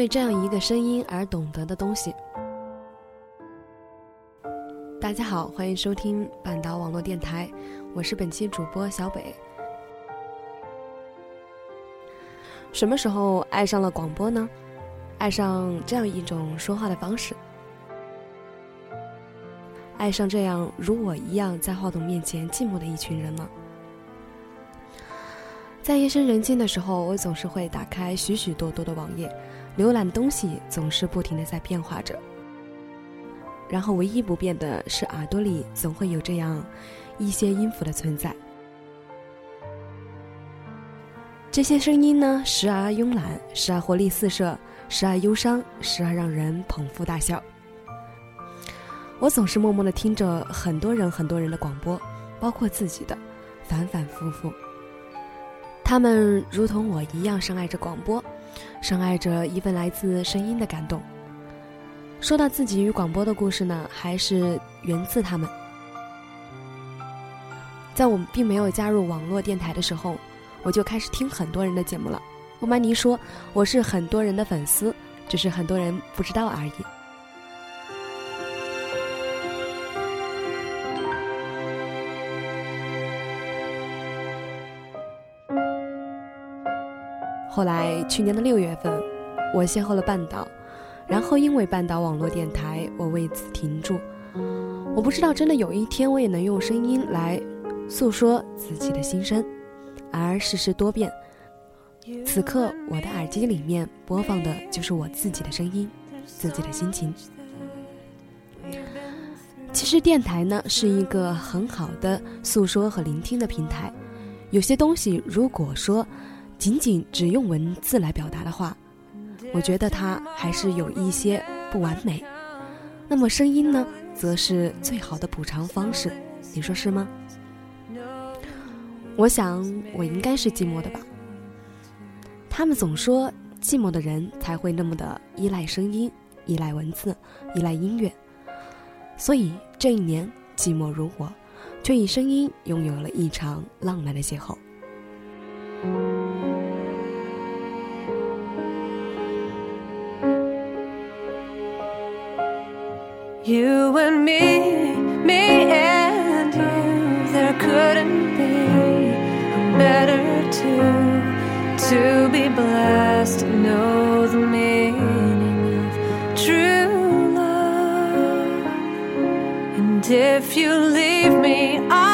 为这样一个声音而懂得的东西。大家好，欢迎收听半岛网络电台，我是本期主播小北。什么时候爱上了广播呢？爱上这样一种说话的方式，爱上这样如我一样在话筒面前寂寞的一群人呢？在夜深人静的时候，我总是会打开许许多多的网页。浏览东西总是不停的在变化着，然后唯一不变的是耳朵里总会有这样一些音符的存在。这些声音呢，时而慵懒，时而活力四射，时而忧伤，时而让人捧腹大笑。我总是默默的听着很多人很多人的广播，包括自己的，反反复复。他们如同我一样深爱着广播。深爱着一份来自声音的感动。说到自己与广播的故事呢，还是源自他们。在我并没有加入网络电台的时候，我就开始听很多人的节目了。不瞒您说，我是很多人的粉丝，只是很多人不知道而已。后来，去年的六月份，我邂逅了半岛，然后因为半岛网络电台，我为此停住。我不知道，真的有一天，我也能用声音来诉说自己的心声。而世事多变，此刻我的耳机里面播放的就是我自己的声音，自己的心情。其实电台呢，是一个很好的诉说和聆听的平台。有些东西，如果说。仅仅只用文字来表达的话，我觉得它还是有一些不完美。那么声音呢，则是最好的补偿方式，你说是吗？我想我应该是寂寞的吧。他们总说寂寞的人才会那么的依赖声音、依赖文字、依赖音乐，所以这一年寂寞如我，却以声音拥有了一场浪漫的邂逅。You and me, me and you, there couldn't be a better two to be blessed to know the meaning of true love. And if you leave me, I'll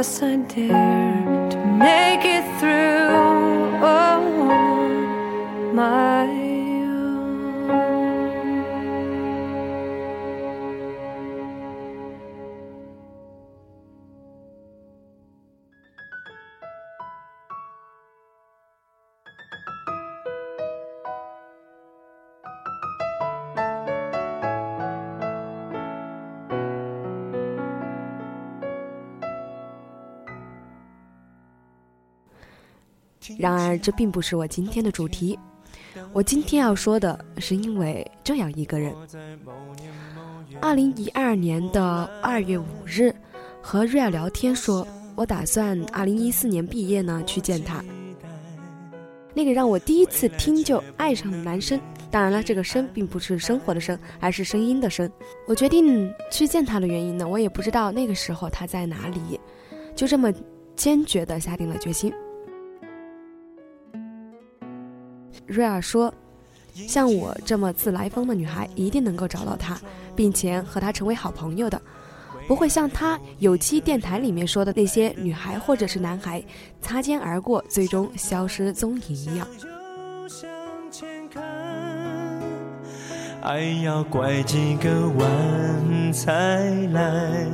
Yes, I dare to make it through. Oh, my. 然而，这并不是我今天的主题。我今天要说的是，因为这样一个人。二零一二年的二月五日，和瑞尔聊天说，我打算二零一四年毕业呢去见他。那个让我第一次听就爱上的男生，当然了，这个“生”并不是生活的“生”，而是声音的“声”。我决定去见他的原因呢，我也不知道那个时候他在哪里，就这么坚决地下定了决心。瑞尔说：“像我这么自来风的女孩，一定能够找到他，并且和他成为好朋友的，不会像他有期电台里面说的那些女孩或者是男孩擦肩而过，最终消失踪影一样。”爱要拐几个弯才来，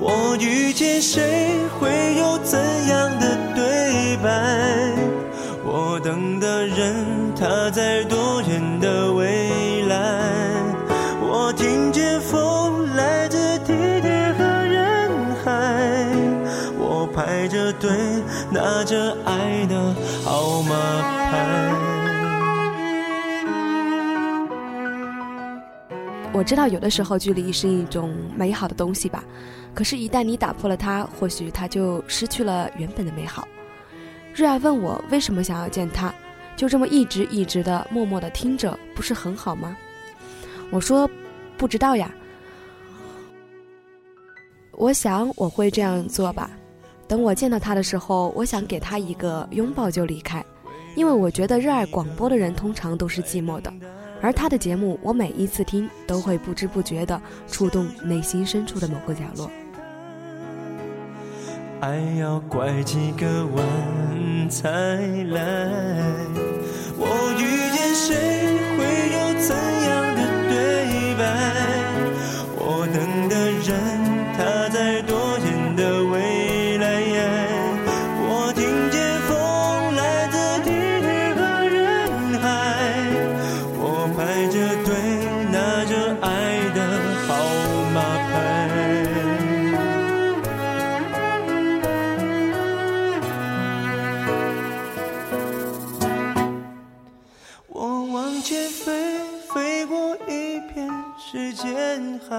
我遇见谁会有怎样的对白？我等的人，他在多远的未来？我听见风来自地铁和人海，我排着队拿着爱的号码牌。我知道有的时候距离是一种美好的东西吧，可是，一旦你打破了它，或许它就失去了原本的美好。热爱问我为什么想要见他，就这么一直一直的默默的听着，不是很好吗？我说不知道呀。我想我会这样做吧，等我见到他的时候，我想给他一个拥抱就离开，因为我觉得热爱广播的人通常都是寂寞的。而他的节目，我每一次听都会不知不觉的触动内心深处的某个角落。爱要拐几个弯才来，我遇见谁会有怎样的对白？我等的人飞，飞过一片时间海，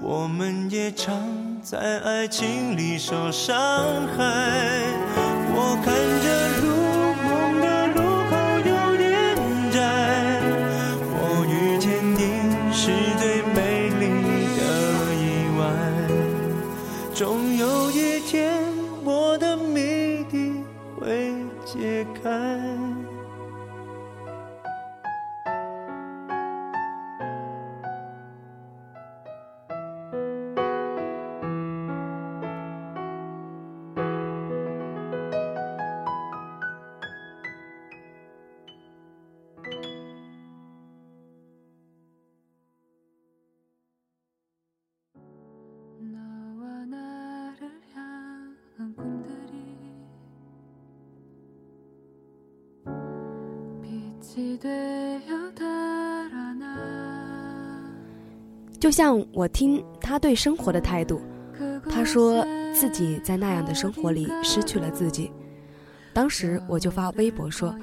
我们也常在爱情里受伤害。我看就像我听他对生活的态度，他说自己在那样的生活里失去了自己。当时我就发微博说，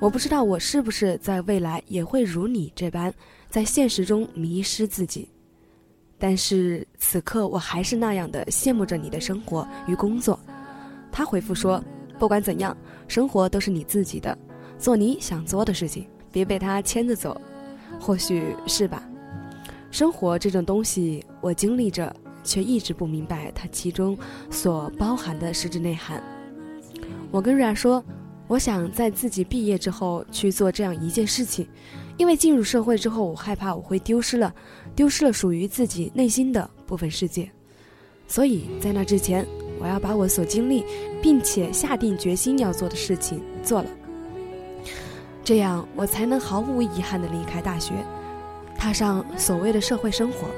我不知道我是不是在未来也会如你这般，在现实中迷失自己。但是此刻我还是那样的羡慕着你的生活与工作。他回复说，不管怎样，生活都是你自己的，做你想做的事情，别被他牵着走。或许是吧。生活这种东西，我经历着，却一直不明白它其中所包含的实质内涵。我跟瑞儿说，我想在自己毕业之后去做这样一件事情，因为进入社会之后，我害怕我会丢失了，丢失了属于自己内心的部分世界。所以在那之前，我要把我所经历，并且下定决心要做的事情做了，这样我才能毫无遗憾地离开大学。踏上所谓的社会生活。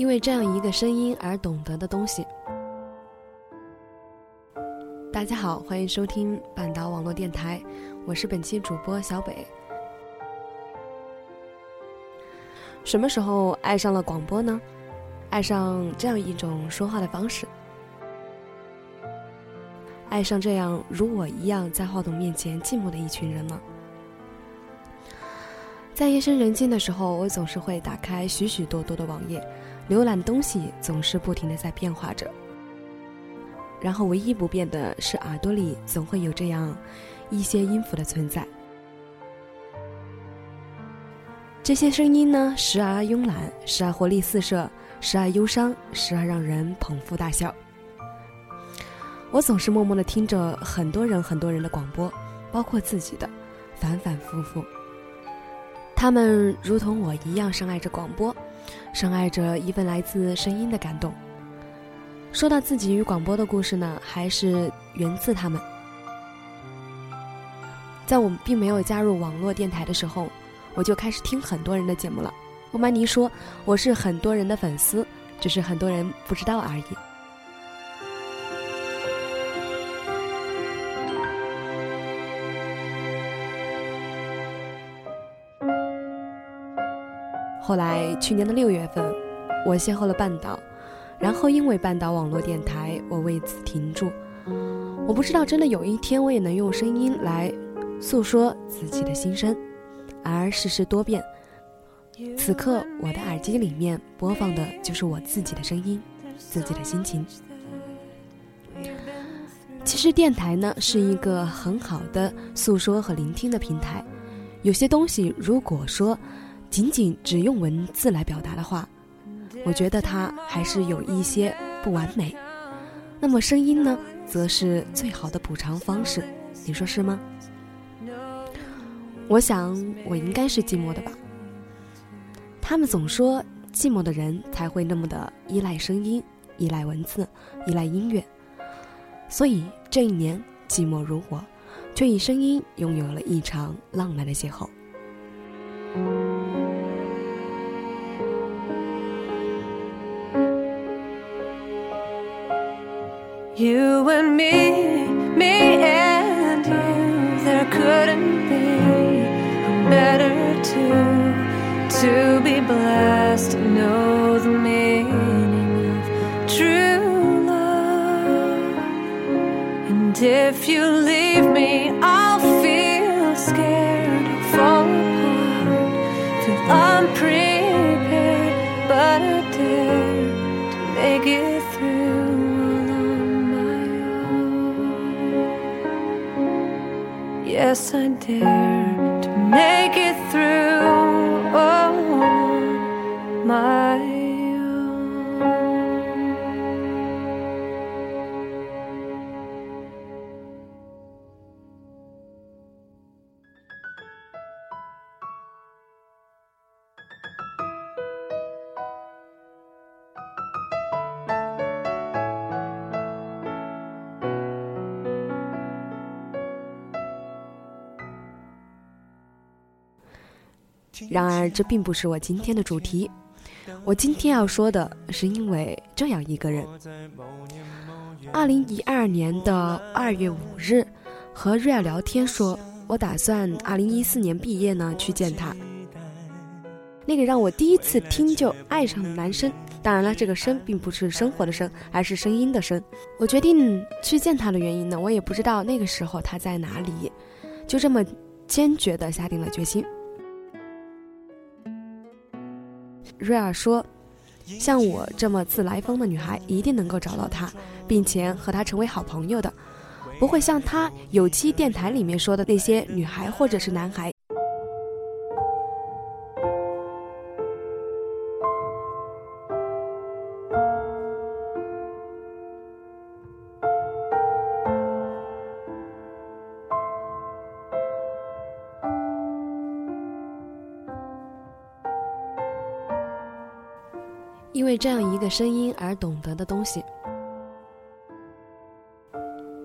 因为这样一个声音而懂得的东西。大家好，欢迎收听半岛网络电台，我是本期主播小北。什么时候爱上了广播呢？爱上这样一种说话的方式，爱上这样如我一样在话筒面前寂寞的一群人呢？在夜深人静的时候，我总是会打开许许多多的网页，浏览东西总是不停的在变化着。然后唯一不变的是耳朵里总会有这样一些音符的存在。这些声音呢，时而慵懒，时而活力四射，时而忧伤，时而让人捧腹大笑。我总是默默的听着很多人很多人的广播，包括自己的，反反复复。他们如同我一样深爱着广播，深爱着一份来自声音的感动。说到自己与广播的故事呢，还是源自他们。在我并没有加入网络电台的时候，我就开始听很多人的节目了。不瞒您说，我是很多人的粉丝，只是很多人不知道而已。后来去年的六月份，我邂逅了半岛，然后因为半岛网络电台，我为此停住。我不知道真的有一天我也能用声音来诉说自己的心声，而世事多变，此刻我的耳机里面播放的就是我自己的声音，自己的心情。其实电台呢是一个很好的诉说和聆听的平台，有些东西如果说。仅仅只用文字来表达的话，我觉得它还是有一些不完美。那么声音呢，则是最好的补偿方式，你说是吗？我想我应该是寂寞的吧。他们总说寂寞的人才会那么的依赖声音、依赖文字、依赖音乐，所以这一年寂寞如我，却以声音拥有了一场浪漫的邂逅。You and me, me and you, there couldn't be a better two to be blessed to know the meaning of true love. And if you leave Yes, I dare to make it through. On my 然而，这并不是我今天的主题。我今天要说的是，因为这样一个人。二零一二年的二月五日，和瑞尔聊天说，我打算二零一四年毕业呢去见他。那个让我第一次听就爱上的男生，当然了，这个“生”并不是生活的“生”，而是声音的“声”。我决定去见他的原因呢，我也不知道那个时候他在哪里，就这么坚决地下定了决心。瑞尔说：“像我这么自来风的女孩，一定能够找到他，并且和他成为好朋友的，不会像他有期电台里面说的那些女孩或者是男孩。”为这样一个声音而懂得的东西。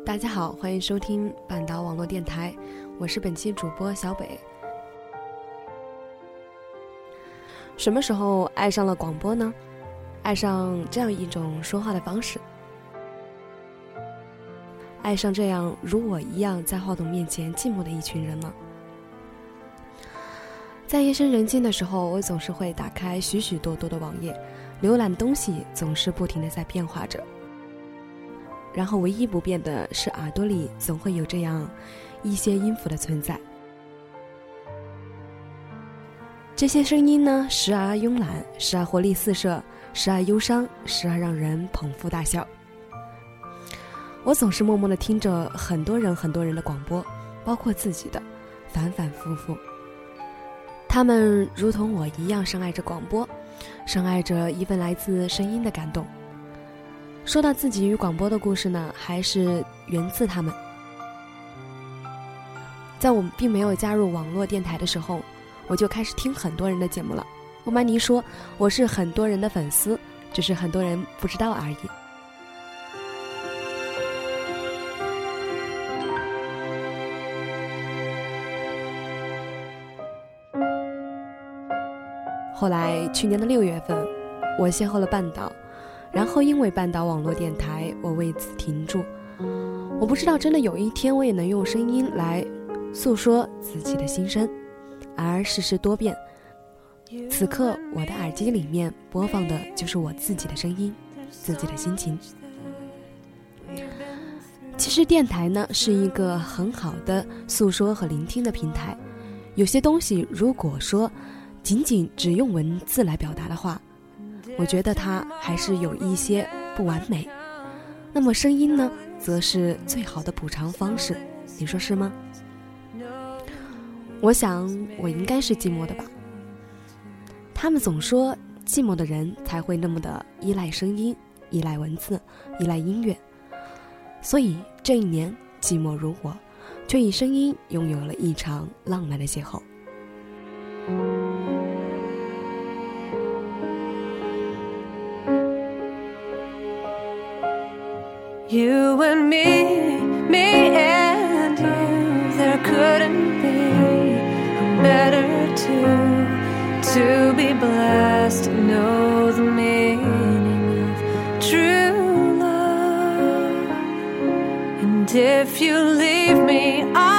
大家好，欢迎收听半岛网络电台，我是本期主播小北。什么时候爱上了广播呢？爱上这样一种说话的方式，爱上这样如我一样在话筒面前寂寞的一群人了？在夜深人静的时候，我总是会打开许许多多的网页。浏览东西总是不停的在变化着，然后唯一不变的是耳朵里总会有这样一些音符的存在。这些声音呢，时而慵懒，时而活力四射，时而忧伤，时而让人捧腹大笑。我总是默默的听着很多人很多人的广播，包括自己的，反反复复。他们如同我一样深爱着广播，深爱着一份来自声音的感动。说到自己与广播的故事呢，还是源自他们。在我们并没有加入网络电台的时候，我就开始听很多人的节目了。不瞒您说，我是很多人的粉丝，只是很多人不知道而已。后来去年的六月份，我邂逅了半岛，然后因为半岛网络电台，我为此停住。我不知道真的有一天我也能用声音来诉说自己的心声，而世事多变，此刻我的耳机里面播放的就是我自己的声音，自己的心情。其实电台呢是一个很好的诉说和聆听的平台，有些东西如果说。仅仅只用文字来表达的话，我觉得它还是有一些不完美。那么声音呢，则是最好的补偿方式，你说是吗？我想我应该是寂寞的吧。他们总说寂寞的人才会那么的依赖声音、依赖文字、依赖音乐，所以这一年寂寞如我，却以声音拥有了一场浪漫的邂逅。You and me, me and you, there couldn't be a better two to be blessed to know the meaning of true love. And if you leave me, I'll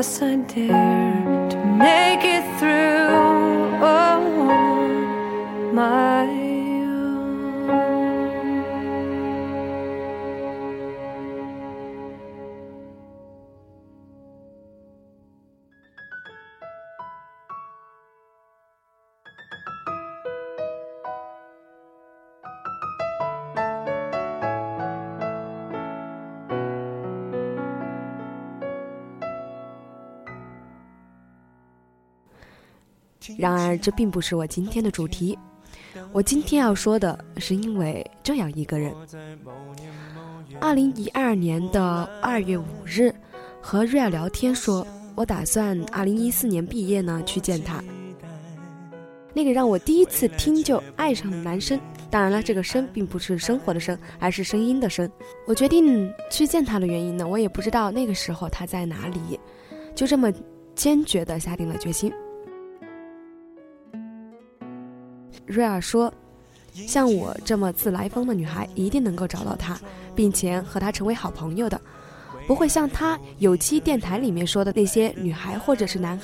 Yes, I dare to make it through. On my 然而，这并不是我今天的主题。我今天要说的是，因为这样一个人。二零一二年的二月五日，和瑞尔聊天说，我打算二零一四年毕业呢去见他。那个让我第一次听就爱上的男生，当然了，这个“生”并不是生活的“生”，而是声音的“声”。我决定去见他的原因呢，我也不知道那个时候他在哪里，就这么坚决地下定了决心。瑞尔说：“像我这么自来风的女孩，一定能够找到他，并且和他成为好朋友的，不会像他有期电台里面说的那些女孩或者是男孩。”